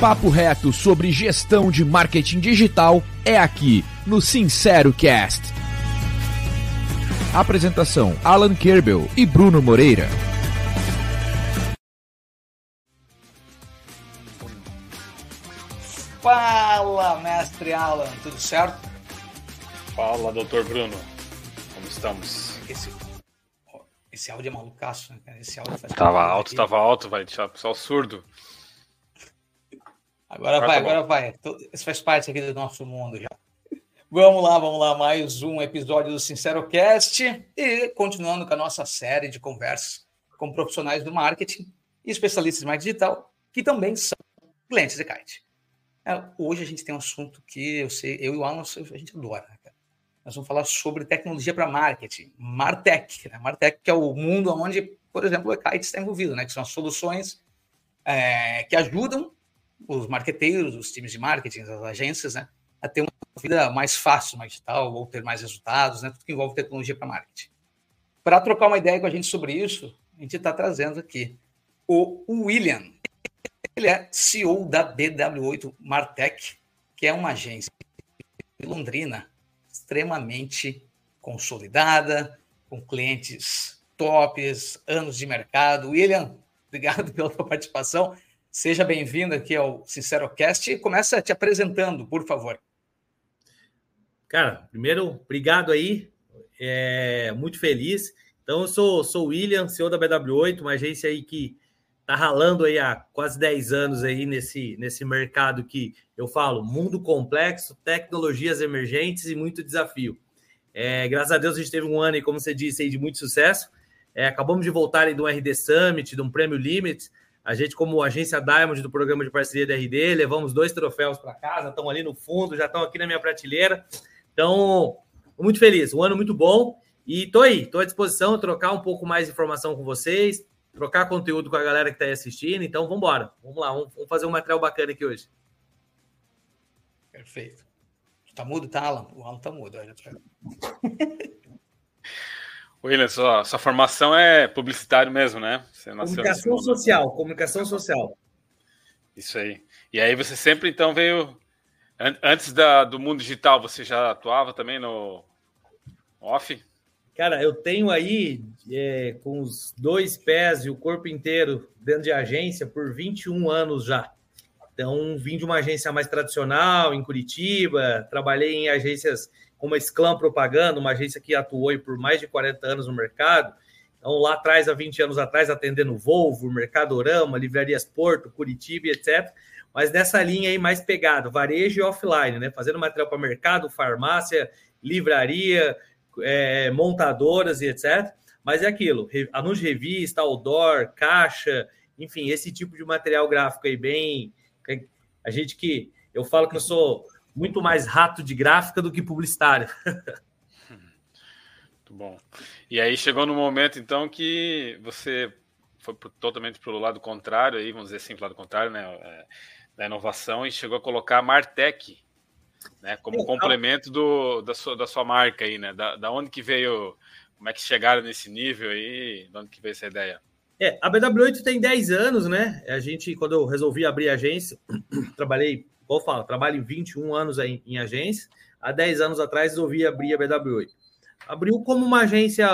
papo reto sobre gestão de marketing digital é aqui no Sincero Cast. Apresentação: Alan Kerbel e Bruno Moreira. Fala, mestre Alan, tudo certo? Fala, doutor Bruno. Como estamos? Esse, esse áudio é malucaço, né? Esse áudio faz tava alto, aqui. tava alto, vai deixar o pessoal surdo. Agora, agora vai, tá agora vai. Isso faz parte aqui do nosso mundo já. Vamos lá, vamos lá, mais um episódio do Sincero Cast e continuando com a nossa série de conversas com profissionais do marketing e especialistas em marketing digital, que também são clientes de kite. É, hoje a gente tem um assunto que eu sei, eu e o Alan, a gente adora. Né? Nós vamos falar sobre tecnologia para marketing, Martech. Né? Martech que é o mundo onde, por exemplo, o Kite está envolvido, né? que são as soluções é, que ajudam os marqueteiros, os times de marketing, as agências, né? a ter uma vida mais fácil mais digital ou ter mais resultados, né? tudo que envolve tecnologia para marketing. Para trocar uma ideia com a gente sobre isso, a gente está trazendo aqui o William, ele é CEO da BW8 Martech, que é uma agência de Londrina extremamente consolidada, com clientes tops, anos de mercado. William, obrigado pela sua participação. Seja bem-vindo aqui ao SinceroCast e começa te apresentando, por favor. Cara, primeiro, obrigado aí. É, muito feliz. Então, eu sou, sou o William, CEO da BW8, uma agência aí que tá ralando aí há quase 10 anos aí nesse, nesse mercado que eu falo, mundo complexo, tecnologias emergentes e muito desafio. É, graças a Deus a gente teve um ano, como você disse, aí, de muito sucesso. É, acabamos de voltar aí do RD Summit, de um Prêmio Limit. A gente, como agência Diamond do programa de parceria da RD, levamos dois troféus para casa, estão ali no fundo, já estão aqui na minha prateleira. Então, muito feliz, um ano muito bom. E tô aí, tô à disposição, trocar um pouco mais de informação com vocês, trocar conteúdo com a galera que está aí assistindo. Então, vamos embora. Vamos lá, vamos, fazer um material bacana aqui hoje. Perfeito. Tá mudo, tá, Alan? O Alan tá mudo. William, sua, sua formação é publicitário mesmo, né? comunicação social, comunicação social. Isso aí. E aí você sempre, então, veio... Antes da, do mundo digital, você já atuava também no off? Cara, eu tenho aí é, com os dois pés e o corpo inteiro dentro de agência por 21 anos já. Então, vim de uma agência mais tradicional em Curitiba, trabalhei em agências como a Sclam Propaganda, uma agência que atuou por mais de 40 anos no mercado. Então, lá atrás, há 20 anos atrás, atendendo Volvo, Mercadorama, Livrarias Porto, Curitiba, etc. Mas nessa linha aí mais pegado, varejo e offline, né? Fazendo material para mercado, farmácia, livraria, é, montadoras e etc. Mas é aquilo, anúncio de revista, outdoor, caixa, enfim, esse tipo de material gráfico aí bem... A gente que... Eu falo que eu sou muito mais rato de gráfica do que publicitário. Muito bom. E aí chegou no momento, então, que você foi totalmente para o lado contrário, aí, vamos dizer assim, para o lado contrário, né? É, da inovação e chegou a colocar a Martech né? Como complemento do, da, sua, da sua marca aí, né? Da, da onde que veio, como é que chegaram nesse nível aí, de onde que veio essa ideia? É, a BW8 tem 10 anos, né? A gente, quando eu resolvi abrir a agência, trabalhei, vou falar, trabalho em 21 anos aí em agência. Há 10 anos atrás resolvi abrir a BW8. Abriu como uma agência,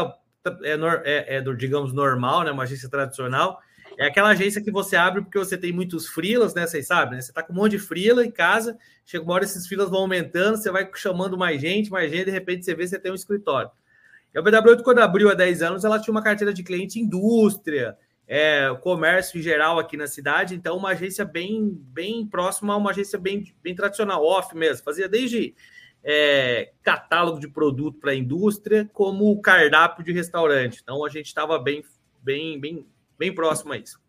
é, é, é, digamos, normal, né? Uma agência tradicional, é aquela agência que você abre porque você tem muitos frilas, né? Vocês sabem, né? Você tá com um monte de frila em casa, chega uma hora esses frilas vão aumentando, você vai chamando mais gente, mais gente, de repente você vê que você tem um escritório. E a BW8, quando abriu há 10 anos, ela tinha uma carteira de cliente indústria, é, comércio em geral aqui na cidade, então uma agência bem, bem próxima a uma agência bem, bem tradicional, off mesmo, fazia desde é, catálogo de produto para a indústria, como cardápio de restaurante. Então a gente estava bem, bem, bem bem próximo a isso.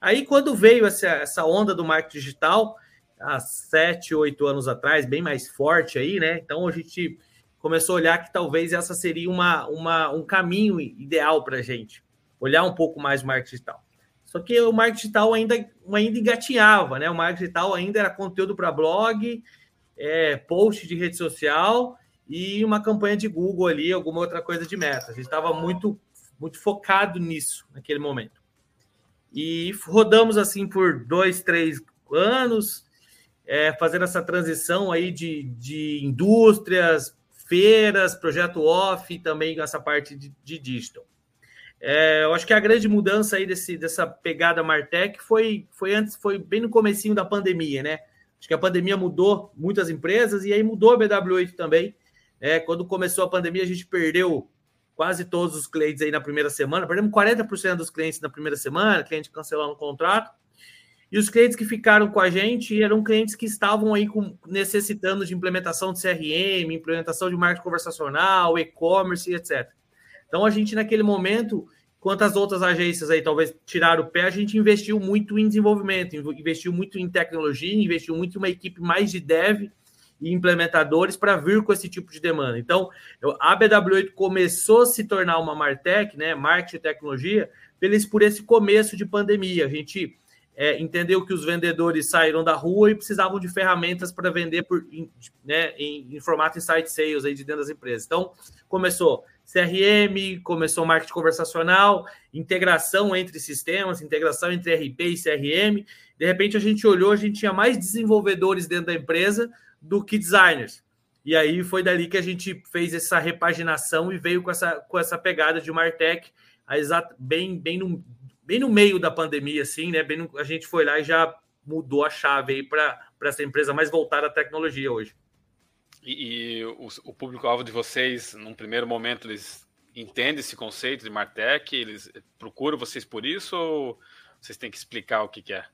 Aí, quando veio essa, essa onda do marketing digital, há sete, oito anos atrás, bem mais forte aí, né? Então, a gente começou a olhar que talvez essa seria uma, uma, um caminho ideal para a gente, olhar um pouco mais o marketing digital. Só que o marketing digital ainda, ainda engatinhava, né? O marketing digital ainda era conteúdo para blog, é, post de rede social e uma campanha de Google ali, alguma outra coisa de meta. A gente estava muito, muito focado nisso naquele momento. E rodamos assim por dois, três, anos, é, fazendo essa transição aí de, de indústrias, feiras, projeto off também essa parte de, de digital. É, eu acho que a grande mudança aí desse, dessa pegada Martech foi, foi antes, foi bem no comecinho da pandemia, né? Acho que a pandemia mudou muitas empresas e aí mudou a BW8 também. É, quando começou a pandemia, a gente perdeu quase todos os clientes aí na primeira semana, perdemos 40% dos clientes na primeira semana, cliente cancelando o contrato. E os clientes que ficaram com a gente eram clientes que estavam aí com, necessitando de implementação de CRM, implementação de marketing conversacional, e-commerce, etc. Então a gente naquele momento, enquanto as outras agências aí talvez tiraram o pé, a gente investiu muito em desenvolvimento, investiu muito em tecnologia, investiu muito em uma equipe mais de dev e implementadores para vir com esse tipo de demanda. Então, a BW8 começou a se tornar uma Martech, né, marketing e tecnologia, por esse começo de pandemia. A gente é, entendeu que os vendedores saíram da rua e precisavam de ferramentas para vender por, né, em, em, formato insight sales aí de dentro das empresas. Então, começou CRM, começou marketing conversacional, integração entre sistemas, integração entre RP e CRM. De repente, a gente olhou, a gente tinha mais desenvolvedores dentro da empresa do que designers. E aí foi dali que a gente fez essa repaginação e veio com essa, com essa pegada de Martech, bem, bem, no, bem no meio da pandemia, assim, né? Bem no, a gente foi lá e já mudou a chave aí para essa empresa mais voltada à tecnologia hoje. E, e o, o público-alvo de vocês, num primeiro momento, eles entendem esse conceito de Martech? Eles procuram vocês por isso ou vocês têm que explicar o que, que é?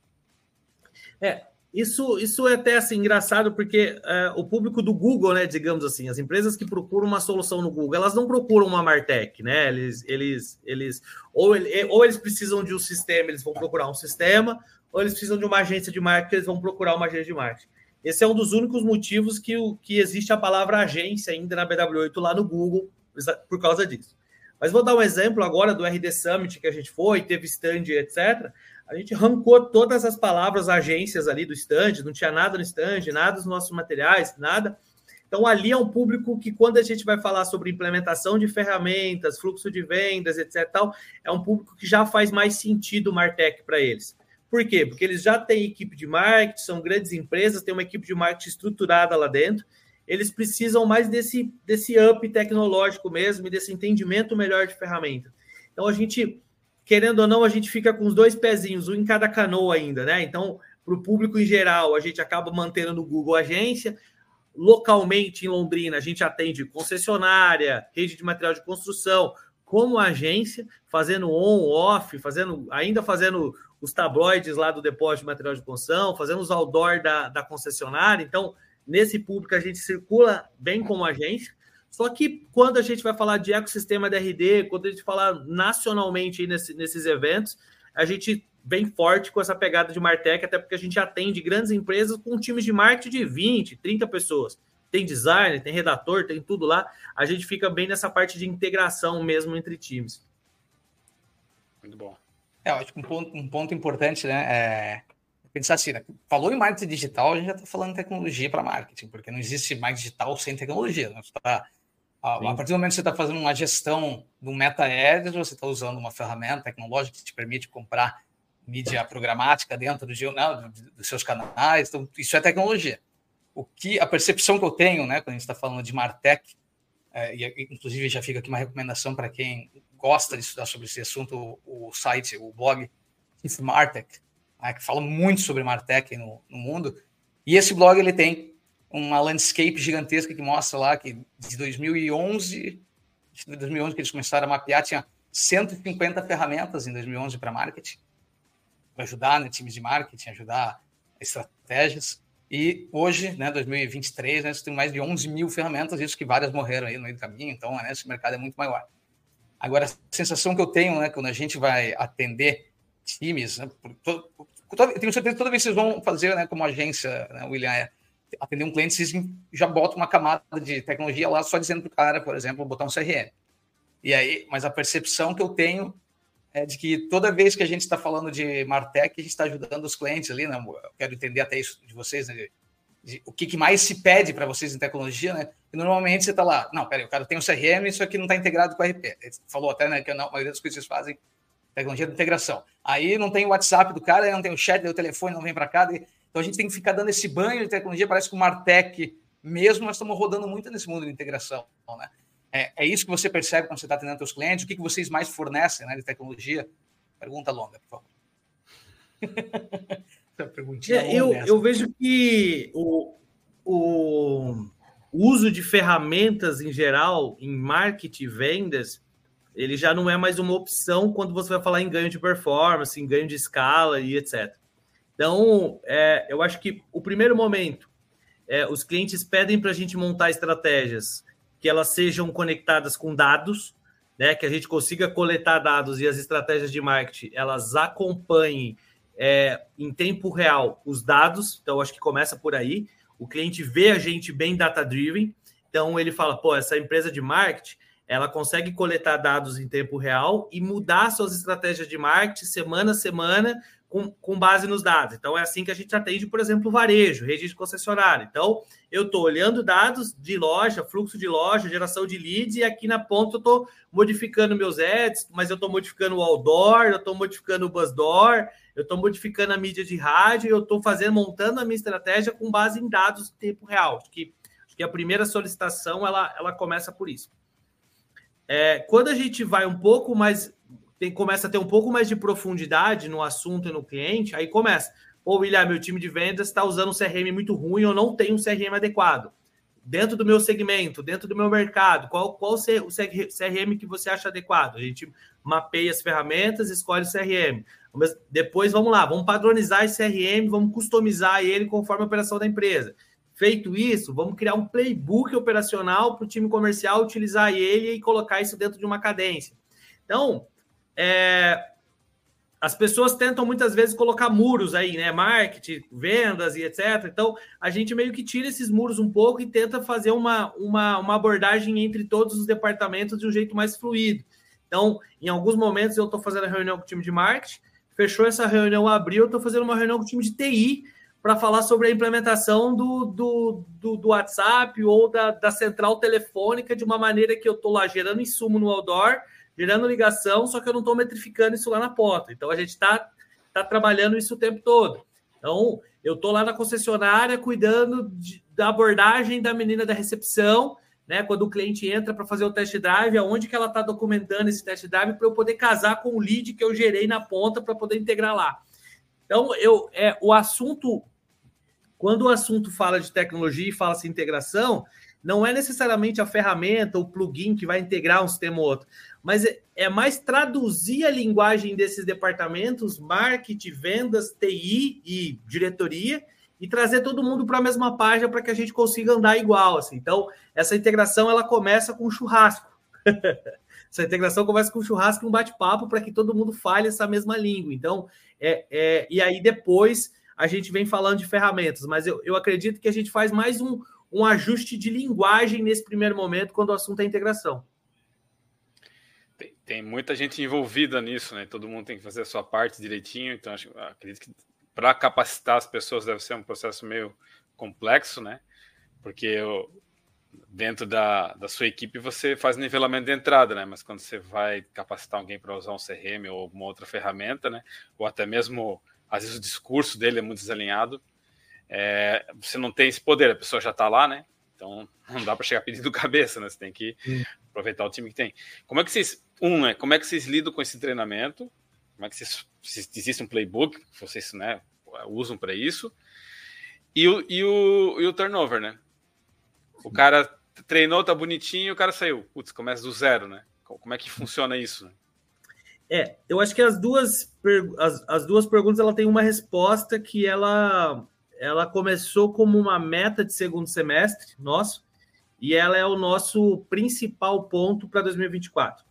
É, isso, isso é até assim, engraçado, porque é, o público do Google, né, digamos assim, as empresas que procuram uma solução no Google, elas não procuram uma Martech, né? Eles, eles, eles ou, ele, ou eles precisam de um sistema, eles vão procurar um sistema, ou eles precisam de uma agência de marketing, eles vão procurar uma agência de marketing. Esse é um dos únicos motivos que, que existe a palavra agência ainda na BW8 lá no Google, por causa disso. Mas vou dar um exemplo agora do RD Summit que a gente foi, teve stand, etc a gente arrancou todas as palavras agências ali do stand, não tinha nada no stand, nada dos nossos materiais, nada. Então, ali é um público que, quando a gente vai falar sobre implementação de ferramentas, fluxo de vendas, etc., tal, é um público que já faz mais sentido o Martech para eles. Por quê? Porque eles já têm equipe de marketing, são grandes empresas, têm uma equipe de marketing estruturada lá dentro. Eles precisam mais desse, desse up tecnológico mesmo e desse entendimento melhor de ferramenta. Então, a gente querendo ou não, a gente fica com os dois pezinhos, um em cada canoa ainda, né? Então, para o público em geral, a gente acaba mantendo no Google Agência. Localmente, em Londrina, a gente atende concessionária, rede de material de construção, como agência, fazendo on, off, fazendo, ainda fazendo os tabloides lá do depósito de material de construção, fazendo os outdoor da, da concessionária. Então, nesse público, a gente circula bem como agência. Só que quando a gente vai falar de ecossistema DRD, quando a gente falar nacionalmente nesse, nesses eventos, a gente vem forte com essa pegada de Martech, até porque a gente atende grandes empresas com times de marketing de 20, 30 pessoas. Tem designer, tem redator, tem tudo lá. A gente fica bem nessa parte de integração mesmo entre times. Muito bom. É, acho que um ponto, um ponto importante, né? É pensar assim, né? falou em marketing digital, a gente já está falando em tecnologia para marketing, porque não existe mais digital sem tecnologia. Né? Você está a, a partir do momento que você está fazendo uma gestão do Meta Ads, você está usando uma ferramenta tecnológica que te permite comprar mídia programática dentro do, não, dos seus canais. Então, isso é tecnologia. O que a percepção que eu tenho, né, quando a gente está falando de Martech, é, e inclusive já fica aqui uma recomendação para quem gosta de estudar sobre esse assunto, o, o site, o blog Martech, né, que fala muito sobre Martech no, no mundo. E esse blog ele tem uma landscape gigantesca que mostra lá que de 2011, de 2011 que eles começaram a mapear, tinha 150 ferramentas em 2011 para marketing, para ajudar né, times de marketing, ajudar estratégias. E hoje, né, 2023, né, você tem mais de 11 mil ferramentas, isso que várias morreram aí no meio do caminho, então né, esse mercado é muito maior. Agora, a sensação que eu tenho, né, quando a gente vai atender times, né, todo, todo, tenho certeza que toda vez que vocês vão fazer, né, como agência, né, William, é atender um cliente, vocês já botam uma camada de tecnologia lá só dizendo para o cara, por exemplo, botar um CRM. E aí, mas a percepção que eu tenho é de que toda vez que a gente está falando de Martech, a gente está ajudando os clientes ali, né? Eu quero entender até isso de vocês, né? De, o que, que, mais se pede para vocês em tecnologia, né? E normalmente você está lá, não, peraí, o cara tem um CRM, isso aqui não está integrado com o RP. Ele falou até, né, que a maioria das coisas que vocês fazem tecnologia de integração. Aí não tem o WhatsApp do cara, não tem o chat, o telefone não vem para cá, Então a gente tem que ficar dando esse banho de tecnologia. Parece que o Martech mesmo, nós estamos rodando muito nesse mundo de integração. Né? É, é isso que você percebe quando você está atendendo seus clientes? O que, que vocês mais fornecem né, de tecnologia? Pergunta longa, por favor. é, eu, eu vejo que o, o uso de ferramentas em geral, em marketing e vendas, ele já não é mais uma opção quando você vai falar em ganho de performance, em ganho de escala e etc. Então, é, eu acho que o primeiro momento, é, os clientes pedem para a gente montar estratégias que elas sejam conectadas com dados, né, que a gente consiga coletar dados e as estratégias de marketing elas acompanhem é, em tempo real os dados. Então, acho que começa por aí. O cliente vê a gente bem data-driven, então ele fala: pô, essa empresa de marketing ela consegue coletar dados em tempo real e mudar suas estratégias de marketing semana a semana com, com base nos dados. Então, é assim que a gente atende, por exemplo, o varejo, rede de concessionária. Então, eu estou olhando dados de loja, fluxo de loja, geração de leads, e aqui na ponta eu estou modificando meus ads, mas eu estou modificando o outdoor, eu estou modificando o buzzdoor, eu estou modificando a mídia de rádio, eu estou fazendo, montando a minha estratégia com base em dados em tempo real. Acho que, acho que a primeira solicitação ela, ela começa por isso. É, quando a gente vai um pouco mais, tem, começa a ter um pouco mais de profundidade no assunto e no cliente, aí começa. Pô, William, meu time de vendas está usando um CRM muito ruim, eu não tenho um CRM adequado. Dentro do meu segmento, dentro do meu mercado, qual, qual o CRM que você acha adequado? A gente mapeia as ferramentas, escolhe o CRM. Mas depois, vamos lá, vamos padronizar esse CRM, vamos customizar ele conforme a operação da empresa. Feito isso, vamos criar um playbook operacional para o time comercial utilizar ele e colocar isso dentro de uma cadência. Então, é, as pessoas tentam muitas vezes colocar muros aí, né? Marketing, vendas e etc. Então, a gente meio que tira esses muros um pouco e tenta fazer uma, uma, uma abordagem entre todos os departamentos de um jeito mais fluido. Então, em alguns momentos eu estou fazendo a reunião com o time de marketing, fechou essa reunião, abriu, eu estou fazendo uma reunião com o time de TI para falar sobre a implementação do, do, do, do WhatsApp ou da, da, central telefônica de uma maneira que eu estou lá gerando insumo no outdoor, gerando ligação, só que eu não estou metrificando isso lá na porta. Então a gente está tá trabalhando isso o tempo todo. Então eu estou lá na concessionária cuidando de, da abordagem da menina da recepção, né? Quando o cliente entra para fazer o test drive, aonde que ela está documentando esse test drive para eu poder casar com o lead que eu gerei na ponta para poder integrar lá. Então, eu, é, o assunto quando o assunto fala de tecnologia e fala-se integração, não é necessariamente a ferramenta, o plugin que vai integrar um sistema ou outro, mas é, é mais traduzir a linguagem desses departamentos, marketing, vendas, TI e diretoria, e trazer todo mundo para a mesma página para que a gente consiga andar igual. Assim. Então, essa integração ela começa com churrasco. essa integração começa com churrasco e um bate-papo para que todo mundo fale essa mesma língua. Então, é, é, e aí depois a gente vem falando de ferramentas, mas eu, eu acredito que a gente faz mais um, um ajuste de linguagem nesse primeiro momento, quando o assunto é integração. Tem, tem, muita gente envolvida nisso, né? Todo mundo tem que fazer a sua parte direitinho, então acho, acredito que para capacitar as pessoas deve ser um processo meio complexo, né? Porque eu, dentro da, da sua equipe você faz nivelamento de entrada, né? Mas quando você vai capacitar alguém para usar um CRM ou alguma outra ferramenta, né? Ou até mesmo às vezes o discurso dele é muito desalinhado. É, você não tem esse poder, a pessoa já está lá, né? Então não dá para chegar pedindo cabeça, né? Você tem que aproveitar o time que tem. Como é que vocês, um, né? Como é que vocês lidam com esse treinamento? Como é que vocês, se existe um playbook vocês, né, usam para isso? E o, e, o, e o turnover, né? O cara treinou, tá bonitinho, o cara saiu. Putz, começa do zero, né? Como é que funciona isso? Né? É, eu acho que as duas, as, as duas perguntas ela tem uma resposta que ela, ela começou como uma meta de segundo semestre nosso, e ela é o nosso principal ponto para 2024.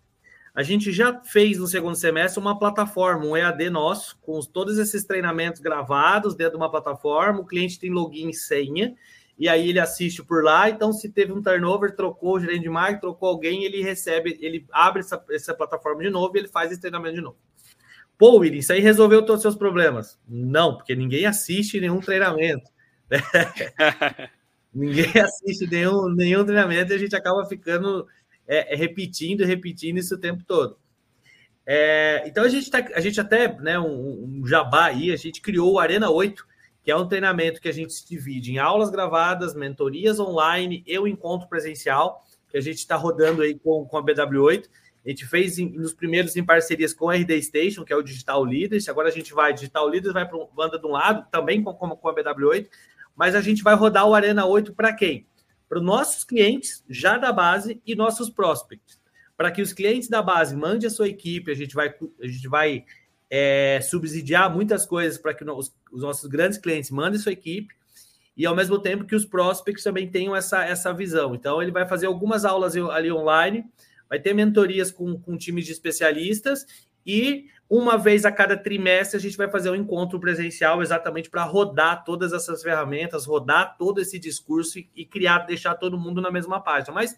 A gente já fez no segundo semestre uma plataforma, um EAD nosso, com todos esses treinamentos gravados dentro de uma plataforma. O cliente tem login e senha, e aí ele assiste por lá. Então, se teve um turnover, trocou o gerente de marketing, trocou alguém, ele recebe, ele abre essa, essa plataforma de novo e ele faz esse treinamento de novo. Pô, William, isso aí resolveu todos os seus problemas? Não, porque ninguém assiste nenhum treinamento. ninguém assiste nenhum, nenhum treinamento e a gente acaba ficando é, é repetindo e repetindo isso o tempo todo. É, então a gente, tá, a gente até, né, um, um jabá aí, a gente criou o Arena 8, que é um treinamento que a gente se divide em aulas gravadas, mentorias online e o encontro presencial, que a gente está rodando aí com, com a BW8. A gente fez em, nos primeiros em parcerias com a RD Station, que é o Digital Leaders. Agora a gente vai, Digital Leaders vai para o banda de um lado, também com, com, com a BW8, mas a gente vai rodar o Arena 8 para quem? Para os nossos clientes já da base e nossos prospects. Para que os clientes da base mandem a sua equipe, a gente vai, a gente vai é, subsidiar muitas coisas para que os, os nossos grandes clientes mandem sua equipe e ao mesmo tempo que os prospects também tenham essa, essa visão. Então, ele vai fazer algumas aulas ali online, vai ter mentorias com, com times de especialistas e uma vez a cada trimestre a gente vai fazer um encontro presencial exatamente para rodar todas essas ferramentas, rodar todo esse discurso e, e, criar, deixar todo mundo na mesma página. Mas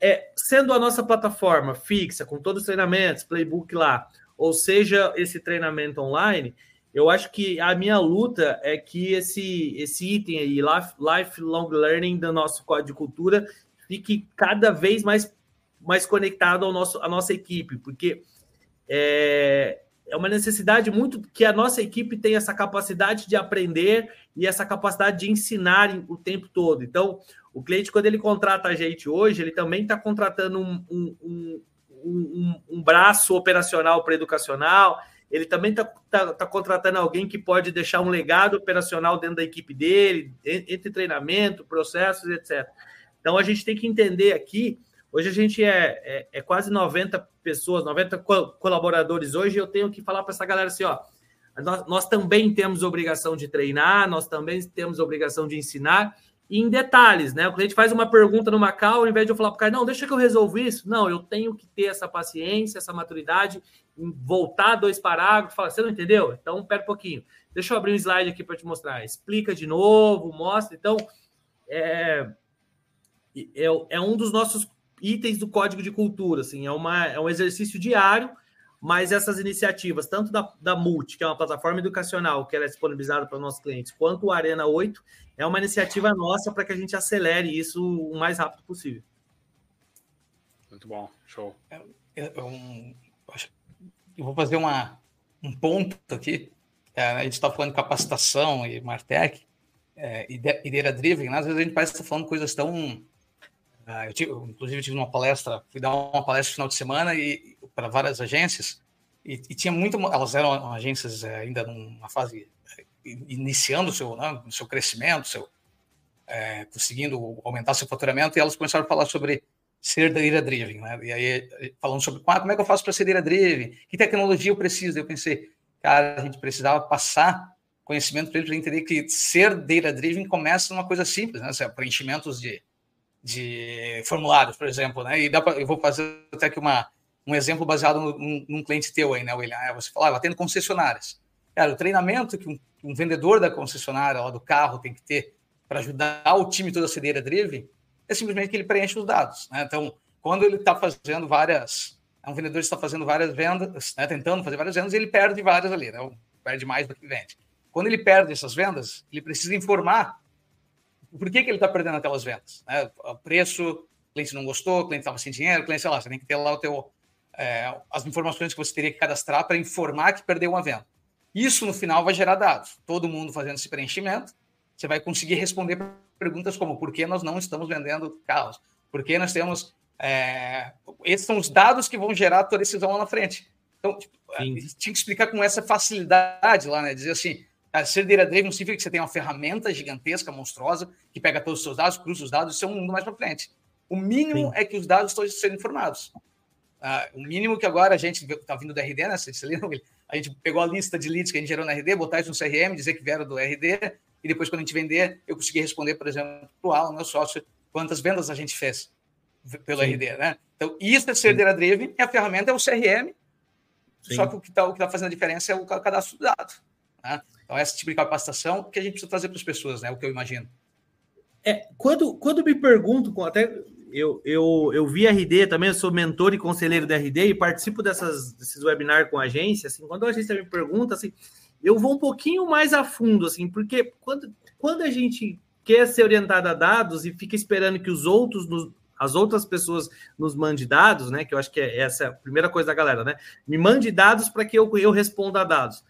é, sendo a nossa plataforma fixa, com todos os treinamentos, playbook lá, ou seja, esse treinamento online, eu acho que a minha luta é que esse, esse item aí, life, lifelong learning do nosso código de cultura, fique cada vez mais mais conectado ao nosso, à nossa equipe, porque é, é uma necessidade muito que a nossa equipe tenha essa capacidade de aprender e essa capacidade de ensinar o tempo todo. Então, o cliente, quando ele contrata a gente hoje, ele também está contratando um, um, um, um braço operacional para educacional, ele também está tá, tá contratando alguém que pode deixar um legado operacional dentro da equipe dele, entre treinamento, processos, etc. Então, a gente tem que entender aqui Hoje a gente é, é, é quase 90 pessoas, 90 co colaboradores. Hoje eu tenho que falar para essa galera assim: ó, nós, nós, também temos obrigação de treinar, nós também temos obrigação de ensinar, em detalhes, né? O cliente faz uma pergunta numa call, ao invés de eu falar para o cara, não, deixa que eu resolvo isso. Não, eu tenho que ter essa paciência, essa maturidade, voltar dois parágrafos, falar, você não entendeu? Então, pera um pouquinho. Deixa eu abrir um slide aqui para te mostrar. Explica de novo, mostra. Então, é, é, é um dos nossos itens do código de cultura, assim, é, uma, é um exercício diário, mas essas iniciativas, tanto da, da Multi, que é uma plataforma educacional que ela é disponibilizada para nossos clientes, quanto o Arena 8, é uma iniciativa nossa para que a gente acelere isso o mais rápido possível. Muito bom, show. Eu, eu, eu vou fazer uma, um ponto aqui. É, a gente está falando de capacitação e Martech, é, ideia driven, né? às vezes a gente parece estar tá falando coisas tão eu, tive, eu, inclusive, tive uma palestra, fui dar uma palestra no final de semana e para várias agências, e, e, tinha muito, elas eram agências eh, ainda numa fase eh, iniciando o seu, né, seu crescimento, seu, é, conseguindo aumentar seu faturamento, e elas começaram a falar sobre ser data driven, né? E aí falando sobre ah, como é que eu faço para ser data driven, que tecnologia eu preciso. Eu pensei, cara, a gente precisava passar conhecimento para para entender que ser data driven começa numa coisa simples, né? Preenchimentos de de formulários, por exemplo, né? E dá pra, eu vou fazer até aqui uma, um exemplo baseado num, num cliente teu aí, né, William? É, você falava, tendo concessionárias. Cara, o treinamento que um, um, vendedor da concessionária lá do carro tem que ter para ajudar o time todo a ser data driven é simplesmente que ele preenche os dados, né? Então, quando ele está fazendo várias, é um vendedor está fazendo várias vendas, né, tentando fazer várias vendas, ele perde várias ali, né? Perde mais do que vende. Quando ele perde essas vendas, ele precisa informar por que, que ele está perdendo aquelas vendas? Né? O preço, o cliente não gostou, o cliente estava sem dinheiro, o cliente, sei lá, você tem que ter lá o teu, é, as informações que você teria que cadastrar para informar que perdeu uma venda. Isso, no final, vai gerar dados. Todo mundo fazendo esse preenchimento, você vai conseguir responder perguntas como por que nós não estamos vendendo carros? Por que nós temos... É... Esses são os dados que vão gerar a tua decisão lá na frente. Então, tipo, tinha que explicar com essa facilidade lá, né? Dizer assim, ser data driven significa que você tem uma ferramenta gigantesca, monstruosa, que pega todos os seus dados, cruza os dados, isso é um mundo mais para frente. O mínimo Sim. é que os dados estão sendo informados. Uh, o mínimo que agora a gente está vindo do RD, né? Você lembra? A gente pegou a lista de leads que a gente gerou na RD, botar isso no CRM, dizer que vieram do RD, e depois, quando a gente vender, eu consegui responder, por exemplo, para o Alan, meu sócio, quantas vendas a gente fez pelo Sim. RD, né? Então, isso é ser data driven, e a ferramenta é o CRM, Sim. só que o que está tá fazendo a diferença é o cadastro do dado. Né? Então, esse tipo de capacitação que a gente precisa trazer para as pessoas, né? O que eu imagino. É, quando, quando me pergunto, até eu, eu, eu vi RD também, eu sou mentor e conselheiro da RD e participo dessas, desses webinars com a agência. Assim, quando a agência me pergunta, assim, eu vou um pouquinho mais a fundo, assim, porque quando, quando a gente quer ser orientado a dados e fica esperando que os outros nos, as outras pessoas nos mandem dados, né? Que eu acho que é essa a primeira coisa da galera, né? Me mande dados para que eu, eu responda a dados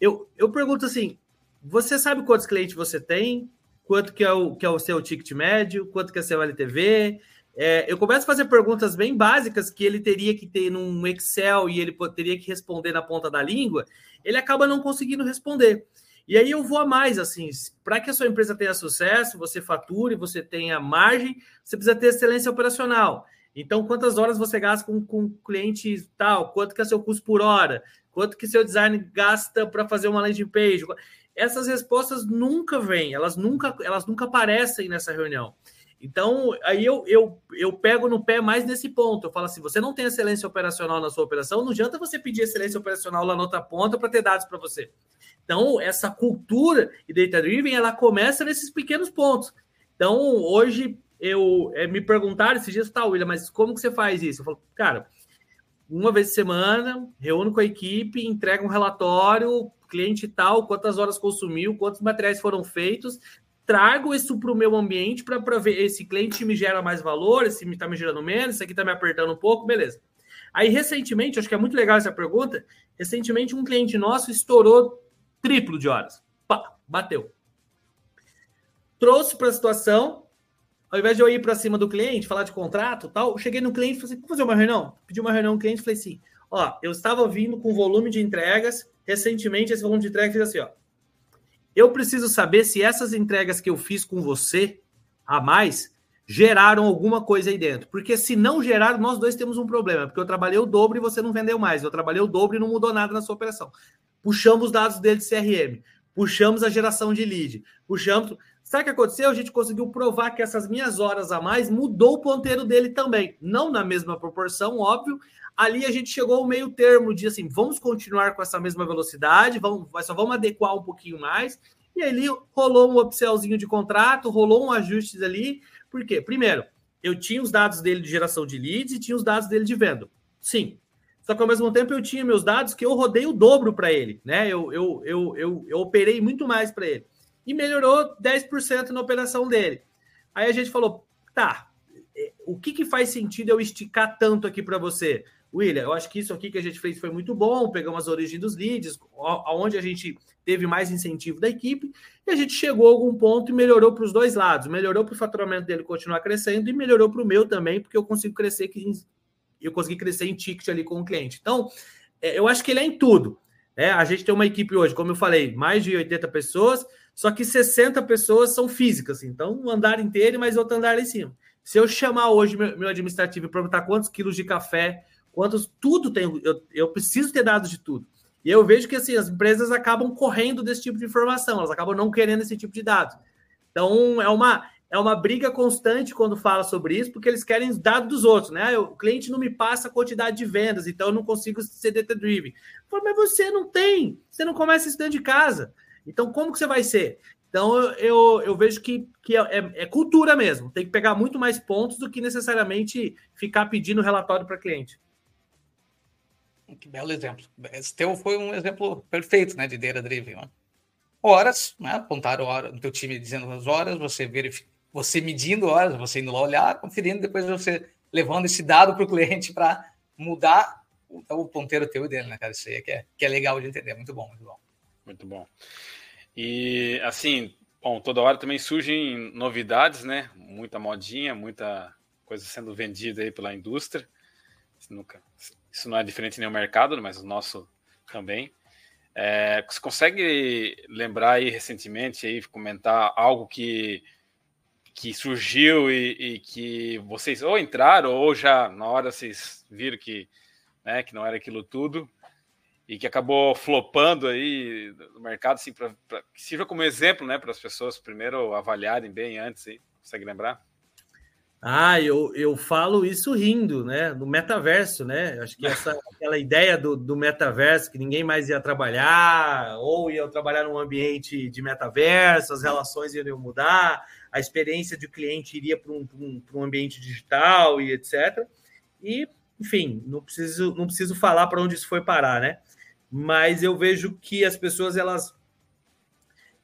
eu, eu pergunto assim: você sabe quantos clientes você tem, quanto que é o, que é o seu ticket médio, quanto que é seu LTV. É, eu começo a fazer perguntas bem básicas que ele teria que ter num Excel e ele teria que responder na ponta da língua, ele acaba não conseguindo responder. E aí eu vou a mais, assim, para que a sua empresa tenha sucesso, você fature, você tenha margem, você precisa ter excelência operacional. Então, quantas horas você gasta com, com cliente tal? Quanto que é seu custo por hora? Quanto que seu design gasta para fazer uma landing page? Essas respostas nunca vêm, elas nunca, elas nunca aparecem nessa reunião. Então, aí eu, eu, eu pego no pé mais nesse ponto. Eu falo assim: você não tem excelência operacional na sua operação, não adianta você pedir excelência operacional lá na outra ponta para ter dados para você. Então, essa cultura e data-driven, ela começa nesses pequenos pontos. Então, hoje, eu é, me perguntaram esses dias, tá, William, mas como que você faz isso? Eu falo, cara, uma vez por semana, reúno com a equipe, entrega um relatório, cliente tal, quantas horas consumiu, quantos materiais foram feitos, trago isso para o meu ambiente para ver esse cliente me gera mais valor, esse está me gerando menos, esse aqui está me apertando um pouco, beleza. Aí, recentemente, acho que é muito legal essa pergunta, recentemente um cliente nosso estourou triplo de horas. Pá, bateu. Trouxe para a situação, ao invés de eu ir para cima do cliente, falar de contrato tal, cheguei no cliente e falei assim: vamos fazer uma reunião? Pedi uma reunião com o cliente e falei assim: ó, eu estava vindo com volume de entregas, recentemente esse volume de entregas fez assim, ó. Eu preciso saber se essas entregas que eu fiz com você a mais geraram alguma coisa aí dentro. Porque se não geraram, nós dois temos um problema. Porque eu trabalhei o dobro e você não vendeu mais. Eu trabalhei o dobro e não mudou nada na sua operação puxamos os dados dele de CRM, puxamos a geração de lead, puxamos. Sabe o que aconteceu? A gente conseguiu provar que essas minhas horas a mais mudou o ponteiro dele também. Não na mesma proporção, óbvio. Ali a gente chegou ao meio termo de assim, vamos continuar com essa mesma velocidade, vamos, só vamos adequar um pouquinho mais. E ali rolou um upsellzinho de contrato, rolou um ajuste ali. Por quê? Primeiro, eu tinha os dados dele de geração de leads e tinha os dados dele de venda. Sim, só que ao mesmo tempo eu tinha meus dados que eu rodei o dobro para ele, né? Eu, eu, eu, eu, eu operei muito mais para ele. E melhorou 10% na operação dele. Aí a gente falou: tá, é, o que, que faz sentido eu esticar tanto aqui para você? William, eu acho que isso aqui que a gente fez foi muito bom, pegamos as origens dos leads, aonde a gente teve mais incentivo da equipe, e a gente chegou a algum ponto e melhorou para os dois lados. Melhorou para o faturamento dele continuar crescendo e melhorou para o meu também, porque eu consigo crescer eu consegui crescer em ticket ali com o cliente. Então, é, eu acho que ele é em tudo. Né? A gente tem uma equipe hoje, como eu falei, mais de 80 pessoas, só que 60 pessoas são físicas. Então, um andar inteiro e mais outro andar lá em cima. Se eu chamar hoje meu, meu administrativo e perguntar quantos quilos de café, quantos, tudo tem, eu, eu preciso ter dados de tudo. E eu vejo que assim, as empresas acabam correndo desse tipo de informação, elas acabam não querendo esse tipo de dados. Então, é uma, é uma briga constante quando fala sobre isso, porque eles querem os dados dos outros, né? O cliente não me passa a quantidade de vendas, então eu não consigo ser data-driven. Mas você não tem, você não começa isso dentro de casa. Então, como que você vai ser? Então, eu, eu, eu vejo que, que é, é, é, cultura mesmo. Tem que pegar muito mais pontos do que necessariamente ficar pedindo relatório para cliente. Que belo exemplo. Esse teu foi um exemplo perfeito né, de data driven. Né? Horas, né? apontar hora, no teu time dizendo as horas, você verifica você medindo horas, você indo lá olhar, conferindo, depois você levando esse dado para o cliente para mudar o, o, ponteiro teu e dele, né, cara? Isso aí é que, é que é legal de entender. Muito bom, muito bom. Muito bom. E assim, bom, toda hora também surgem novidades, né? Muita modinha, muita coisa sendo vendida aí pela indústria. Isso, nunca, isso não é diferente nem o mercado, mas o nosso também. É, você consegue lembrar aí recentemente aí comentar algo que que surgiu e, e, que vocês ou entraram ou já na hora vocês viram que, né, que não era aquilo tudo e que acabou flopando aí no mercado, assim, para que sirva como exemplo, né, para as pessoas primeiro avaliarem bem antes, hein? consegue lembrar? Ah, eu, eu falo isso rindo, né? Do metaverso, né? Acho que essa aquela ideia do, do metaverso, que ninguém mais ia trabalhar, ou ia trabalhar num ambiente de metaverso, as relações iriam mudar, a experiência de cliente iria para um, um, um ambiente digital e etc. E, enfim, não preciso, não preciso falar para onde isso foi parar, né? Mas eu vejo que as pessoas elas,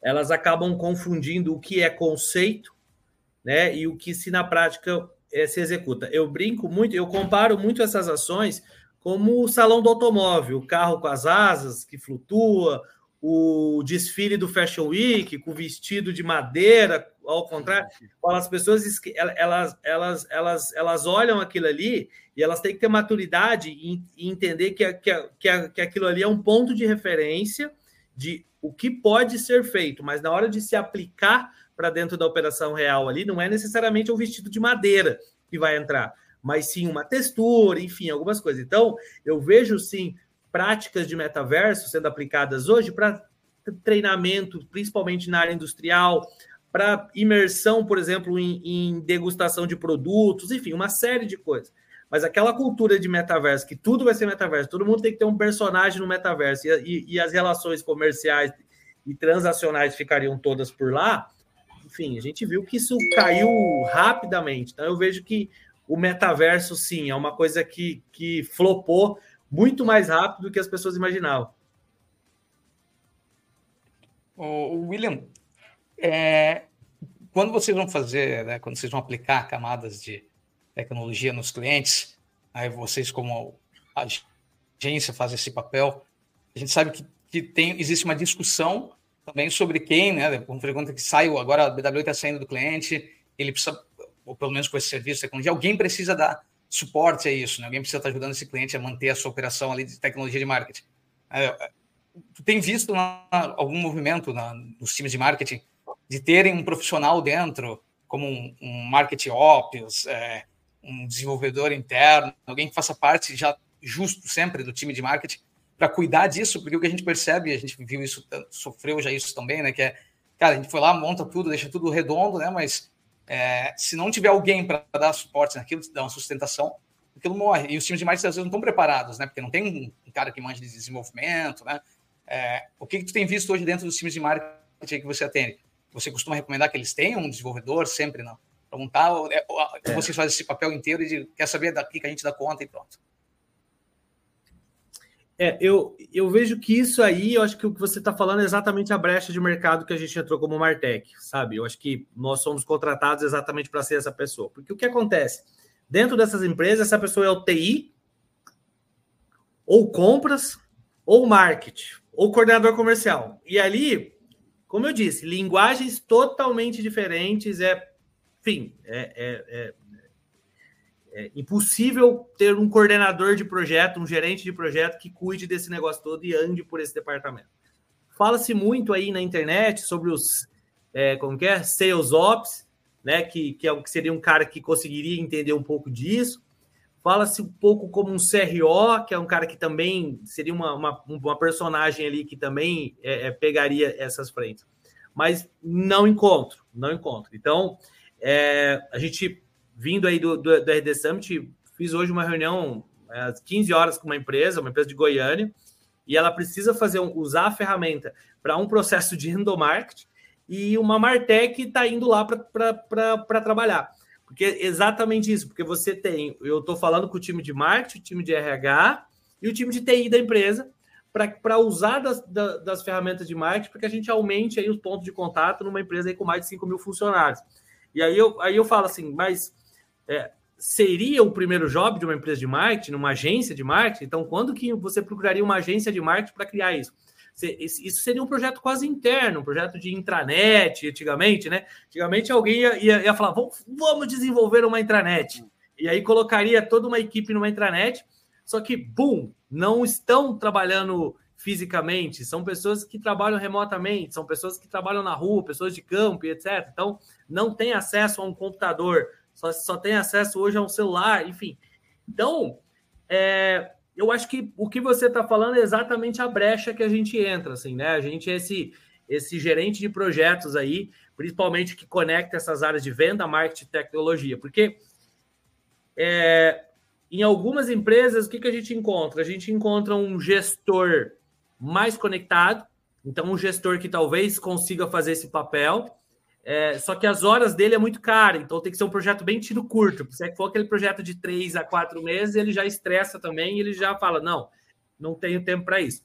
elas acabam confundindo o que é conceito né, e o que se na prática é, se executa. Eu brinco muito, eu comparo muito essas ações como o salão do automóvel, o carro com as asas que flutua, o desfile do Fashion Week com vestido de madeira, ao contrário, as pessoas elas, elas, elas, elas olham aquilo ali e elas têm que ter maturidade e, entender que, que, que, que aquilo ali é um ponto de referência de o que pode ser feito, mas na hora de se aplicar para dentro da operação real ali, não é necessariamente um vestido de madeira que vai entrar, mas sim uma textura, enfim, algumas coisas. Então, eu vejo sim práticas de metaverso sendo aplicadas hoje para treinamento, principalmente na área industrial, para imersão, por exemplo, em, em, degustação de produtos, enfim, uma série de coisas. Mas aquela cultura de metaverso, que tudo vai ser metaverso, todo mundo tem que ter um personagem no metaverso, e, e, e as relações comerciais e transacionais ficariam todas por lá, enfim, a gente viu que isso caiu rapidamente. Então, eu vejo que o metaverso, sim, é uma coisa que, que flopou muito mais rápido do que as pessoas imaginavam. O William, é, quando vocês vão fazer, né, quando vocês vão aplicar camadas de tecnologia nos clientes, aí vocês como agência fazem esse papel, a gente sabe que, que tem, existe uma discussão também sobre quem, né, como pergunta que saiu, agora a BW está saindo do cliente, ele precisa, ou pelo menos com esse serviço de tecnologia, alguém precisa dar suporte a isso, né? alguém precisa estar ajudando esse cliente a manter a sua operação ali de tecnologia de marketing. É, tu tem visto na, algum movimento na, nos times de marketing de terem um profissional dentro, como um, um marketing ops, é, um desenvolvedor interno, alguém que faça parte já justo sempre do time de marketing para cuidar disso, porque o que a gente percebe, a gente viu isso, sofreu já isso também, né? Que é, cara, a gente foi lá, monta tudo, deixa tudo redondo, né? Mas é, se não tiver alguém para dar suporte naquilo, dar uma sustentação, aquilo morre. E os times de marketing às vezes não estão preparados, né? Porque não tem um cara que manja de desenvolvimento, né? É, o que, que tu tem visto hoje dentro dos times de marketing que você atende? Você costuma recomendar que eles tenham um desenvolvedor sempre não? Para montar, ou, é, é. vocês fazem esse papel inteiro e de, quer saber daqui que a gente dá conta e pronto. É, eu, eu vejo que isso aí, eu acho que o que você está falando é exatamente a brecha de mercado que a gente entrou como Martech, sabe? Eu acho que nós somos contratados exatamente para ser essa pessoa. Porque o que acontece? Dentro dessas empresas, essa pessoa é o TI, ou compras, ou marketing ou coordenador comercial. E ali, como eu disse, linguagens totalmente diferentes, é, enfim, é, é, é, é impossível ter um coordenador de projeto, um gerente de projeto que cuide desse negócio todo e ande por esse departamento. Fala-se muito aí na internet sobre os, é, como que é, sales ops, né, que, que, é, que seria um cara que conseguiria entender um pouco disso. Fala-se um pouco como um CRO, que é um cara que também seria uma, uma, uma personagem ali que também é, é, pegaria essas frentes. Mas não encontro, não encontro. Então, é, a gente, vindo aí do, do, do RD Summit, fiz hoje uma reunião é, às 15 horas com uma empresa, uma empresa de Goiânia, e ela precisa fazer um, usar a ferramenta para um processo de endomarketing, e uma Martech está indo lá para trabalhar. Porque é exatamente isso, porque você tem, eu estou falando com o time de marketing, o time de RH e o time de TI da empresa para usar das, das, ferramentas de marketing para que a gente aumente aí os pontos de contato numa empresa com mais de 5 mil funcionários. E aí eu, aí eu falo assim, mas é, seria o primeiro job de uma empresa de marketing, numa agência de marketing? Então, quando que você procuraria uma agência de marketing para criar isso? Isso seria um projeto quase interno, um projeto de intranet, antigamente, né? Antigamente alguém ia, ia, ia falar, vamos desenvolver uma intranet. E aí colocaria toda uma equipe numa intranet, só que, bum, não estão trabalhando fisicamente, são pessoas que trabalham remotamente, são pessoas que trabalham na rua, pessoas de campo etc. Então, não tem acesso a um computador, só, só tem acesso hoje a um celular, enfim. Então, é, eu acho que o que você está falando é exatamente a brecha que a gente entra, assim, né? A gente é esse, esse gerente de projetos aí, principalmente que conecta essas áreas de venda, marketing e tecnologia, porque é, em algumas empresas, o que, que a gente encontra? A gente encontra um gestor mais conectado, então um gestor que talvez consiga fazer esse papel, é, só que as horas dele é muito cara, então tem que ser um projeto bem tiro curto. Se for aquele projeto de três a quatro meses, ele já estressa também ele já fala: não, não tenho tempo para isso.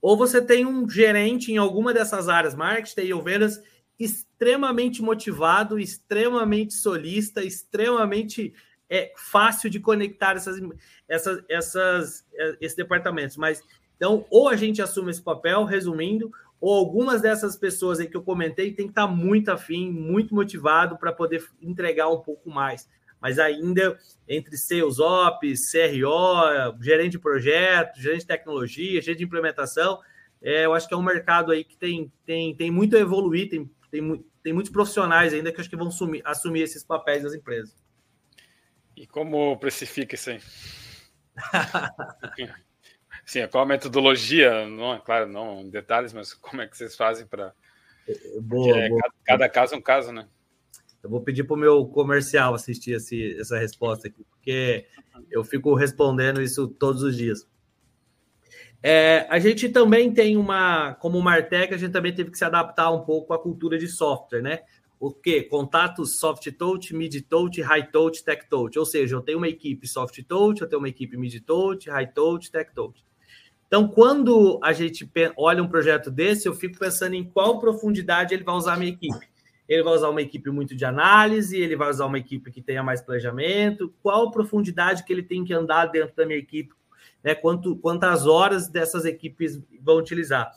Ou você tem um gerente em alguma dessas áreas, marketing e vendas, extremamente motivado, extremamente solista, extremamente é fácil de conectar essas, essas, essas, é, esses departamentos. Mas então, ou a gente assume esse papel, resumindo, ou algumas dessas pessoas aí que eu comentei tem que estar muito afim, muito motivado para poder entregar um pouco mais. Mas ainda entre Sales Ops, CRO, gerente de projeto, gerente de tecnologia, gerente de implementação, é, eu acho que é um mercado aí que tem, tem, tem muito a evoluir, tem, tem, tem muitos profissionais ainda que acho que vão assumir, assumir esses papéis das empresas. E como precifica isso aí? Sim, qual a metodologia? Não, é claro, não detalhes, mas como é que vocês fazem para. É, boa, é, boa. Cada, cada, caso é um caso, né? Eu vou pedir para o meu comercial assistir esse, essa resposta aqui, porque eu fico respondendo isso todos os dias. É, a gente também tem uma, como Martech, a gente também teve que se adaptar um pouco à cultura de software, né? O que? Contatos soft touch, mid touch, high touch, tech touch. Ou seja, eu tenho uma equipe soft touch, eu tenho uma equipe mid touch, high touch, tech touch. Então, quando a gente olha um projeto desse, eu fico pensando em qual profundidade ele vai usar a minha equipe. Ele vai usar uma equipe muito de análise, ele vai usar uma equipe que tenha mais planejamento, qual profundidade que ele tem que andar dentro da minha equipe, né? Quanto, quantas horas dessas equipes vão utilizar.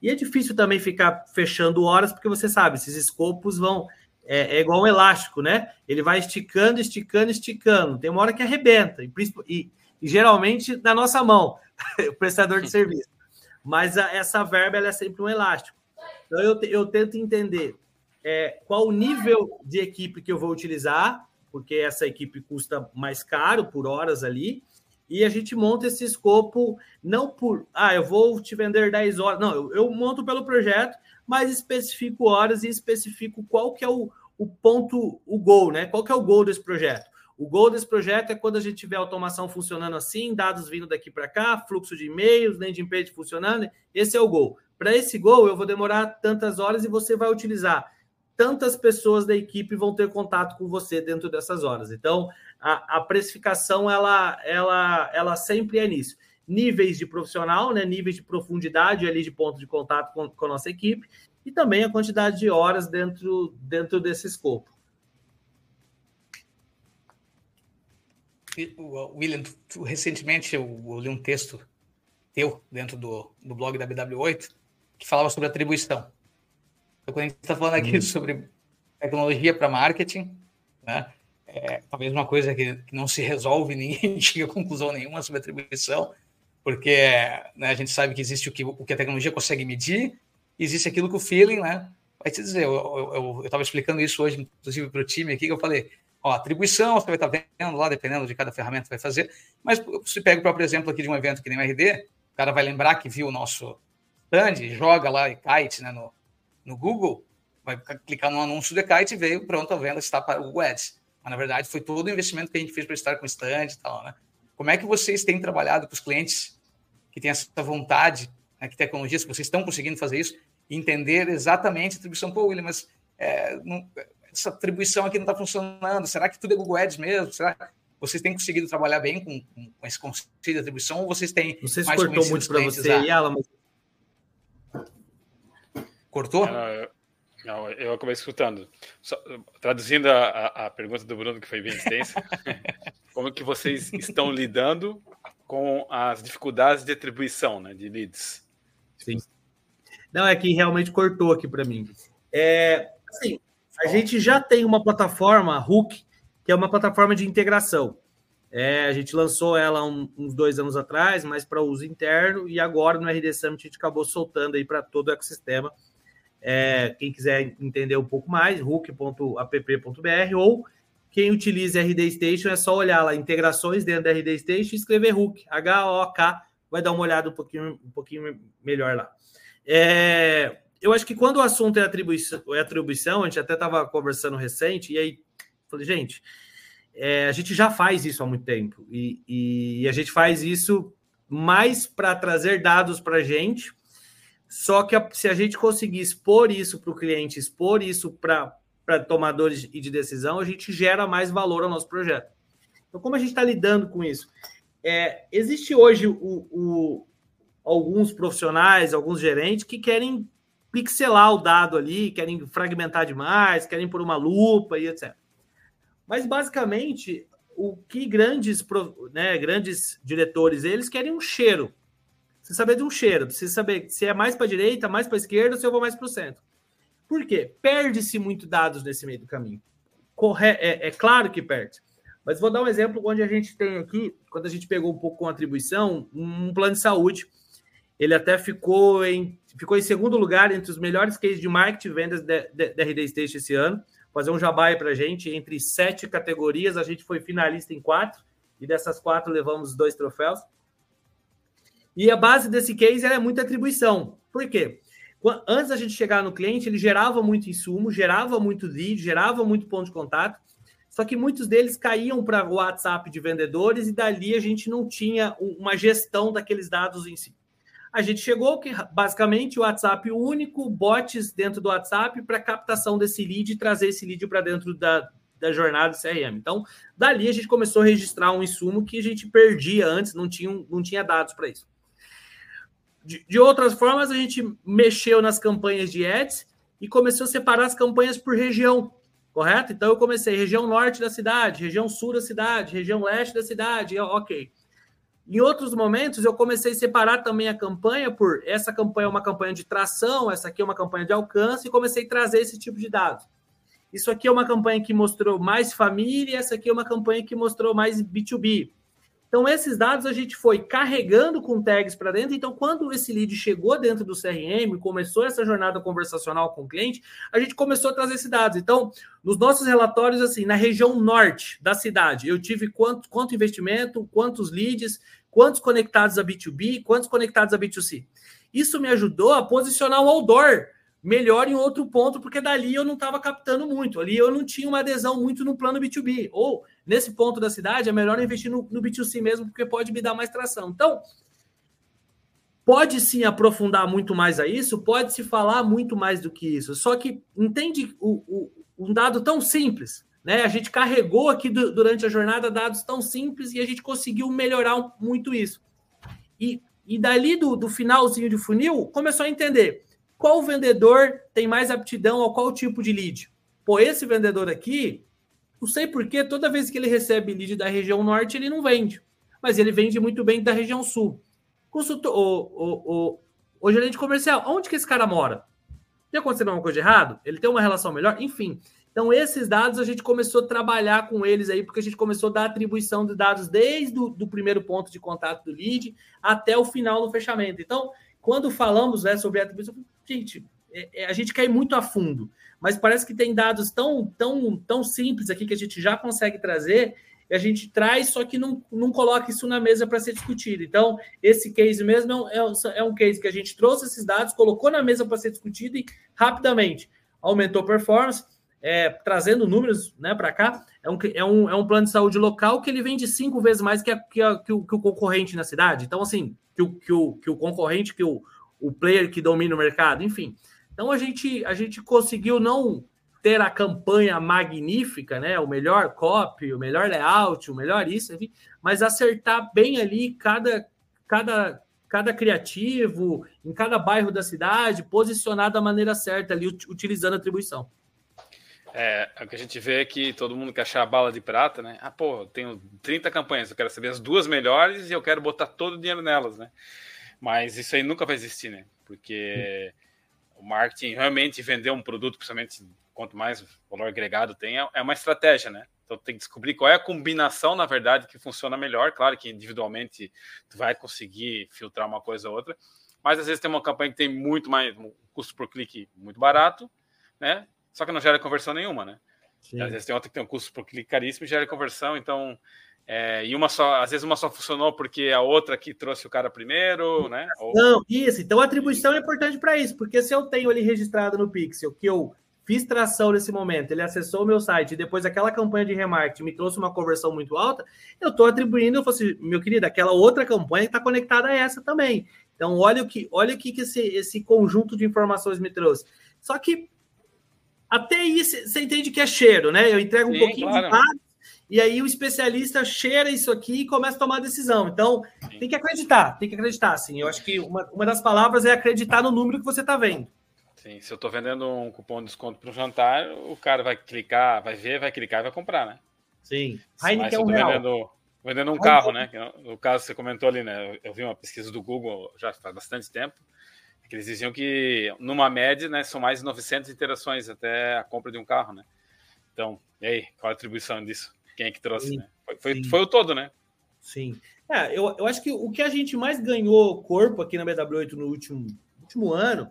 E é difícil também ficar fechando horas, porque você sabe, esses escopos vão. É, é igual um elástico, né? Ele vai esticando, esticando, esticando. Tem uma hora que arrebenta, e, e, e geralmente na nossa mão, o prestador de serviço. Mas a, essa verba é sempre um elástico. Então eu, eu tento entender é, qual o nível de equipe que eu vou utilizar, porque essa equipe custa mais caro por horas ali, e a gente monta esse escopo não por, ah, eu vou te vender 10 horas. Não, eu, eu monto pelo projeto, mas especifico horas e especifico qual que é o, o ponto, o gol, né? Qual que é o gol desse projeto? O gol desse projeto é quando a gente tiver automação funcionando assim, dados vindo daqui para cá, fluxo de e-mails, landing page funcionando. Esse é o gol. Para esse gol, eu vou demorar tantas horas e você vai utilizar tantas pessoas da equipe vão ter contato com você dentro dessas horas. Então, a, a precificação ela, ela, ela sempre é nisso. Níveis de profissional, né, níveis de profundidade ali de ponto de contato com, com a nossa equipe e também a quantidade de horas dentro, dentro desse escopo. William, tu, recentemente eu, eu, li um texto teu dentro do, do blog da BW8 que falava sobre atribuição. Então, quando a gente está falando aqui hum. sobre tecnologia para marketing, né, é, talvez uma coisa que, que, não se resolve, ninguém chega a conclusão nenhuma sobre atribuição, porque né, a gente sabe que existe o que, o que a tecnologia consegue medir, existe aquilo que o feeling né, vai te dizer. Eu estava explicando isso hoje, inclusive, para o time aqui, que eu falei, ó, atribuição, você vai estar tá vendo lá, dependendo de cada ferramenta que vai fazer, mas se pega o próprio exemplo aqui de um evento que nem o RD, o cara vai lembrar que viu o nosso stand, joga lá e kite né, no, no Google, vai clicar no anúncio do kite e veio, pronto, a venda está para o Google Ads. Mas, na verdade, foi todo o investimento que a gente fez para estar com o stand e tal, né? Como é que vocês têm trabalhado com os clientes que têm essa vontade, né, que tecnologias, que vocês estão conseguindo fazer isso, entender exatamente a atribuição? Pô, William, mas é, não, essa atribuição aqui não está funcionando. Será que tudo é Google Ads mesmo? Será que vocês têm conseguido trabalhar bem com, com, esse conceito de atribuição ou vocês têm Não sei se cortou muito para você aí, Alan, mas... Cortou? Não, eu acabei escutando. Só, traduzindo a, a, pergunta do Bruno, que foi bem extensa, como que vocês estão lidando com as dificuldades de atribuição né, de leads? Sim. Não, é que realmente cortou aqui para mim. É, assim, a gente já tem uma plataforma, Hook, que é uma plataforma de integração. É, a gente lançou ela um, uns dois anos atrás, mas para uso interno, e agora no RD Summit a gente acabou soltando aí para todo o ecossistema é, quem quiser entender um pouco mais, hook.app.br ou quem utiliza RD Station é só olhar lá integrações dentro da RD Station e escrever Hook, H-O-K, vai dar uma olhada um pouquinho, um pouquinho melhor lá. É, eu acho que quando o assunto é atribuição, é atribuição a gente até estava conversando recente, e aí falei, gente, é, a gente já faz isso há muito tempo, e, e a gente faz isso mais para trazer dados para a gente, só que se a gente conseguir expor isso para o cliente, expor isso para tomadores de decisão, a gente gera mais valor ao nosso projeto. Então, como a gente está lidando com isso? É, existe hoje o, o, alguns profissionais, alguns gerentes que querem pixelar o dado ali, querem fragmentar demais, querem por uma lupa e etc. Mas, basicamente, o que grandes, né, grandes diretores eles querem um cheiro. Você saber de um cheiro, precisa saber se é mais para direita, mais para esquerda, se eu vou mais para o centro. Por quê? Perde-se muito dados nesse meio do caminho. Corre é, é, claro que perde. Mas vou dar um exemplo onde a gente tem aqui, quando a gente pegou um pouco com atribuição, um plano de saúde. Ele até ficou em, ficou em segundo lugar entre os melhores cases de marketing e vendas da RD Station esse ano. Fazer um jabai para a gente, entre sete categorias, a gente foi finalista em quatro, e dessas quatro levamos dois troféus. E a base desse case é muita atribuição. Por quê? Antes da gente chegar no cliente, ele gerava muito insumo, gerava muito lead, gerava muito ponto de contato. Só que muitos deles caíam para o WhatsApp de vendedores e dali a gente não tinha uma gestão daqueles dados em si. A gente chegou que basicamente o WhatsApp único, bots dentro do WhatsApp para captação desse lead e trazer esse lead para dentro da, da jornada CRM. Então, dali a gente começou a registrar um insumo que a gente perdia antes, não tinha, não tinha dados para isso. De, de outras formas, a gente mexeu nas campanhas de ads e começou a separar as campanhas por região, correto? Então eu comecei região norte da cidade, região sul da cidade, região leste da cidade, ok. Em outros momentos, eu comecei a separar também a campanha por essa campanha é uma campanha de tração, essa aqui é uma campanha de alcance, e comecei a trazer esse tipo de dados. Isso aqui é uma campanha que mostrou mais família, essa aqui é uma campanha que mostrou mais B2B. Então, esses dados a gente foi carregando com tags para dentro. Então, quando esse lead chegou dentro do CRM, começou essa jornada conversacional com o cliente, a gente começou a trazer esses dados. Então, nos nossos relatórios, assim, na região norte da cidade, eu tive quanto, quanto investimento, quantos leads, quantos conectados a B2B, quantos conectados a B2C. Isso me ajudou a posicionar o outdoor melhor em outro ponto, porque dali eu não estava captando muito. Ali eu não tinha uma adesão muito no plano B2B. Ou, nesse ponto da cidade, é melhor investir no, no B2C mesmo, porque pode me dar mais tração. Então, pode sim aprofundar muito mais a isso, pode se falar muito mais do que isso. Só que entende o, o, um dado tão simples, né? A gente carregou aqui do, durante a jornada dados tão simples e a gente conseguiu melhorar muito isso. E, e dali do, do finalzinho de funil, começou a entender qual vendedor tem mais aptidão a qual tipo de lead? Pô, esse vendedor aqui, não sei porquê, toda vez que ele recebe lead da região norte, ele não vende. Mas ele vende muito bem da região sul. Consultor, o, o, o, o gerente comercial, onde que esse cara mora? Já aconteceu alguma coisa de errado? Ele tem uma relação melhor? Enfim. Então, esses dados a gente começou a trabalhar com eles aí, porque a gente começou a dar atribuição de dados desde o do primeiro ponto de contato do lead até o final do fechamento. Então, quando falamos né, sobre atribuição, gente, é, é, a gente cai muito a fundo, mas parece que tem dados tão, tão, tão simples aqui que a gente já consegue trazer e a gente traz, só que não, não coloca isso na mesa para ser discutido. Então, esse case mesmo é um, é um case que a gente trouxe esses dados, colocou na mesa para ser discutido e rapidamente aumentou performance, é, trazendo números né, para cá. É um, é, um, é um plano de saúde local que ele vende cinco vezes mais que, a, que, a, que, o, que o concorrente na cidade. Então, assim, que o, que o, que o concorrente, que o, o player que domina o mercado, enfim. Então a gente, a gente conseguiu não ter a campanha magnífica, né? O melhor copy, o melhor layout, o melhor isso, enfim, mas acertar bem ali cada, cada, cada criativo, em cada bairro da cidade, posicionar da maneira certa ali, utilizando a atribuição. É, o que a gente vê é que todo mundo quer achar a bala de prata, né? Ah, pô, eu tenho 30 campanhas, eu quero saber as duas melhores e eu quero botar todo o dinheiro nelas, né? Mas isso aí nunca vai existir, né? Porque o marketing realmente vender um produto, principalmente quanto mais valor agregado tem, é, é uma estratégia, né? Então tem que descobrir qual é a combinação, na verdade, que funciona melhor. Claro que individualmente tu vai conseguir filtrar uma coisa ou outra, mas às vezes tem uma campanha que tem muito mais um custo por clique muito barato, né? Só que não gera conversão nenhuma, né? Às vezes tem outra que tem um custo por clique caríssimo e gera conversão, então é, e uma só, às vezes uma só funcionou porque a outra que trouxe o cara primeiro, né? Ou... Não, isso. Então a atribuição é importante para isso, porque se eu tenho ali registrado no Pixel que eu fiz tração nesse momento, ele acessou o meu site e depois aquela campanha de remarketing me trouxe uma conversão muito alta, eu estou atribuindo, eu falo assim, meu querido, aquela outra campanha está conectada a essa também. Então, olha o que, olha o que, que esse, esse conjunto de informações me trouxe. Só que até aí você entende que é cheiro, né? Eu entrego um Sim, pouquinho claro. de e aí o especialista cheira isso aqui e começa a tomar decisão. Então, Sim. tem que acreditar, tem que acreditar, assim. Eu acho que uma, uma das palavras é acreditar no número que você está vendo. Sim, se eu estou vendendo um cupom de desconto para o jantar, o cara vai clicar, vai ver, vai clicar e vai comprar, né? Sim. Heineken é um real. Vendendo, vendendo um carro, né? No caso, você comentou ali, né? Eu vi uma pesquisa do Google já faz bastante tempo, eles diziam que, numa média, né, são mais de 900 interações até a compra de um carro, né? Então, e aí, qual a atribuição disso? Quem é que trouxe, sim, né? Foi, foi, foi, o todo, né? Sim. É, eu, eu acho que o que a gente mais ganhou corpo aqui na BW8 no último, último ano,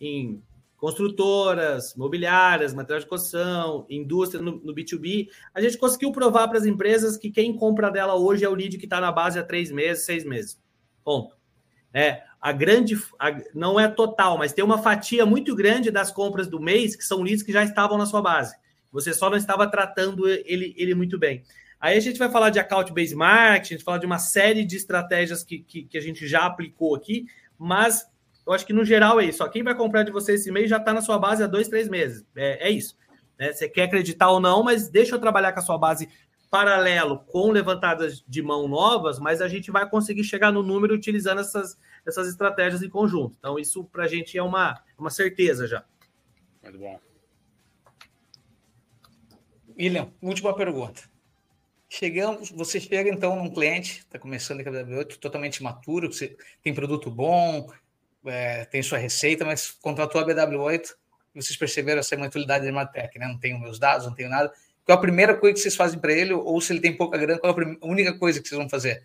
em construtoras, mobiliárias, material de construção, indústria no, no, B2B, a gente conseguiu provar para as empresas que quem compra dela hoje é o lead que está na base há três meses, seis meses. Ponto. É, a grande, a, não é total, mas tem uma fatia muito grande das compras do mês que são leads que já estavam na sua base. Você só não estava tratando ele, ele muito bem. Aí a gente vai falar de account-based marketing, a gente fala de uma série de estratégias que, que, que a gente já aplicou aqui, mas eu acho que no geral é isso. Ó, quem vai comprar de você esse mês já está na sua base há dois, três meses. É, é isso. Né? Você quer acreditar ou não, mas deixa eu trabalhar com a sua base paralelo com levantadas de mão novas, mas a gente vai conseguir chegar no número utilizando essas, essas estratégias em conjunto. Então, isso para a gente é uma, uma certeza já. Muito bom. William, última pergunta. Chegamos, você chega então num cliente, está começando a KW8, totalmente maturo, você tem produto bom, é, tem sua receita, mas contratou a BW8 e vocês perceberam essa maturidade de Martech, né? Não tenho meus dados, não tenho nada. Qual a primeira coisa que vocês fazem para ele? Ou se ele tem pouca grana, qual é a única coisa que vocês vão fazer?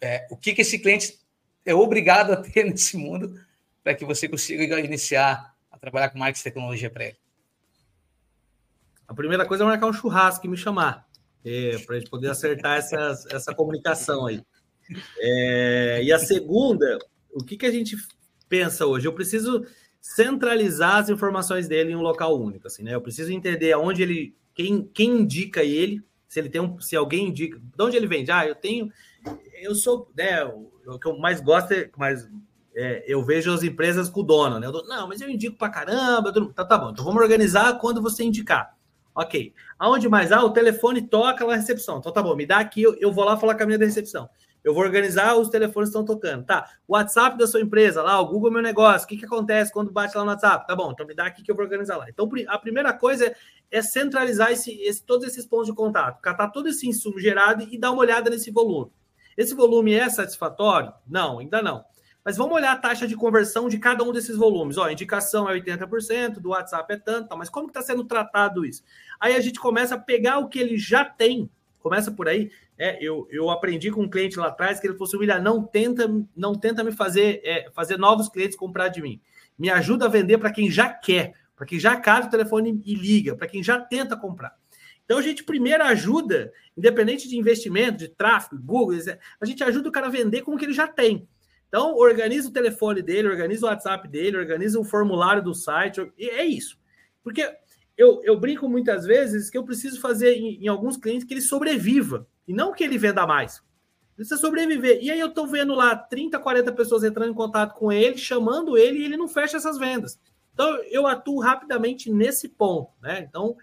É, o que, que esse cliente é obrigado a ter nesse mundo para que você consiga iniciar a trabalhar com marketing e tecnologia para ele? A primeira coisa é marcar um churrasco e me chamar, é, para a gente poder acertar essa, essa comunicação aí. É, e a segunda, o que, que a gente pensa hoje? Eu preciso centralizar as informações dele em um local único, assim, né? Eu preciso entender aonde ele, quem, quem indica ele, se ele tem um, se alguém indica, de onde ele vende? Ah, eu tenho, eu sou, né? O, que eu mais gosto é, mais é, eu vejo as empresas com o dono, né? Eu, não, mas eu indico para caramba. Tá, tá bom, então vamos organizar quando você indicar. Ok. Aonde mais? Ah, o telefone toca lá na recepção. Então tá bom, me dá aqui, eu, eu vou lá falar com a minha da recepção. Eu vou organizar os telefones estão tocando. Tá. O WhatsApp da sua empresa, lá, o Google Meu Negócio. O que, que acontece quando bate lá no WhatsApp? Tá bom, então me dá aqui que eu vou organizar lá. Então, a primeira coisa é, é centralizar esse, esse, todos esses pontos de contato, catar todo esse insumo gerado e dar uma olhada nesse volume. Esse volume é satisfatório? Não, ainda não. Mas vamos olhar a taxa de conversão de cada um desses volumes. Ó, indicação é 80%, do WhatsApp é tanto, mas como está sendo tratado isso? Aí a gente começa a pegar o que ele já tem, começa por aí, é, eu, eu aprendi com um cliente lá atrás que ele falou assim: William, não tenta, não tenta me fazer, é, fazer novos clientes comprar de mim. Me ajuda a vender para quem já quer, para quem já casa o telefone e liga, para quem já tenta comprar. Então a gente primeiro ajuda, independente de investimento, de tráfego, Google, a gente ajuda o cara a vender com o que ele já tem. Então, organiza o telefone dele, organiza o WhatsApp dele, organiza o formulário do site, e é isso. Porque eu, eu brinco muitas vezes que eu preciso fazer em, em alguns clientes que ele sobreviva. E não que ele venda mais. Precisa sobreviver. E aí eu estou vendo lá 30, 40 pessoas entrando em contato com ele, chamando ele, e ele não fecha essas vendas. Então eu atuo rapidamente nesse ponto, né? Então,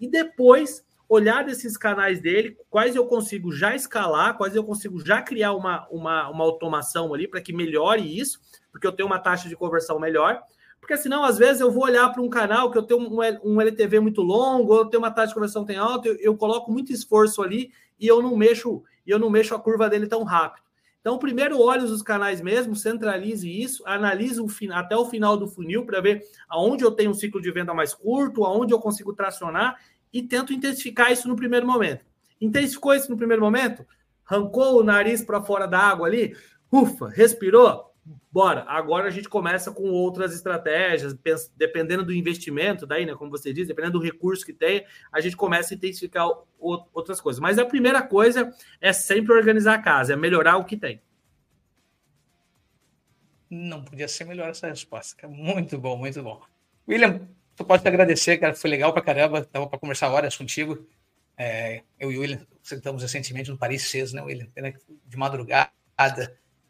e depois olhar desses canais dele, quais eu consigo já escalar, quais eu consigo já criar uma, uma, uma automação ali para que melhore isso, porque eu tenho uma taxa de conversão melhor. Porque senão, às vezes, eu vou olhar para um canal que eu tenho um, um LTV muito longo, eu tenho uma taxa de conversão tem alta, eu, eu coloco muito esforço ali e eu não mexo, eu não mexo a curva dele tão rápido. Então, primeiro olhe os canais mesmo, centralize isso, analise o até o final do funil para ver aonde eu tenho um ciclo de venda mais curto, aonde eu consigo tracionar e tento intensificar isso no primeiro momento. Intensificou isso no primeiro momento? Arrancou o nariz para fora da água ali? Ufa, respirou? bora. Agora a gente começa com outras estratégias, dependendo do investimento, daí, né? Como você diz, dependendo do recurso que tem, a gente começa a intensificar outras coisas. Mas a primeira coisa é sempre organizar a casa, é melhorar o que tem. Não podia ser melhor essa resposta. Muito bom, muito bom. William, tu pode te agradecer, cara. Foi legal pra caramba. Tava para conversar horas contigo. É, eu e o William sentamos recentemente no Paris 6, né, William? De madrugada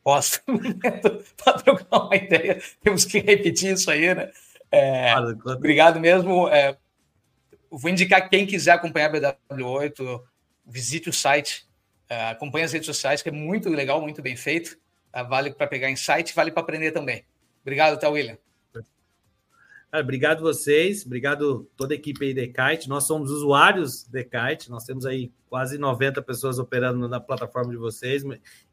posso para trocar uma ideia. Temos que repetir isso aí, né? É, claro, claro. Obrigado mesmo. É, vou indicar quem quiser acompanhar a BW8, visite o site, é, acompanhe as redes sociais, que é muito legal, muito bem feito. Tá? Vale para pegar insight, vale para aprender também. Obrigado, tá, William? Cara, obrigado vocês, obrigado toda a equipe aí da Kite. Nós somos usuários da Kite, nós temos aí quase 90 pessoas operando na plataforma de vocês,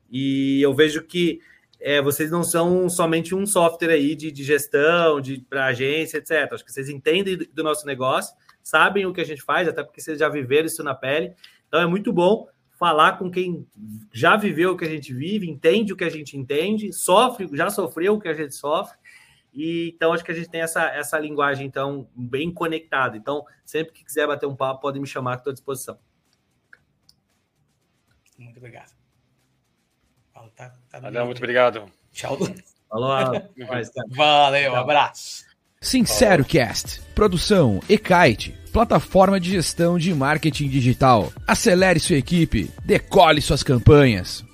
e eu vejo que é, vocês não são somente um software aí de, de gestão, de para agência, etc. Acho que vocês entendem do, do nosso negócio, sabem o que a gente faz, até porque vocês já viveram isso na pele. Então é muito bom falar com quem já viveu o que a gente vive, entende o que a gente entende, sofre, já sofreu o que a gente sofre e então acho que a gente tem essa, essa linguagem então bem conectada. Então, sempre que quiser bater um papo, pode me chamar, estou à disposição. Muito obrigado. Tá, tá Valeu, muito obrigado. Tchau. Falou. Valeu, abraço. Sincero Cast, produção Ekite, plataforma de gestão de marketing digital. Acelere sua equipe, decole suas campanhas.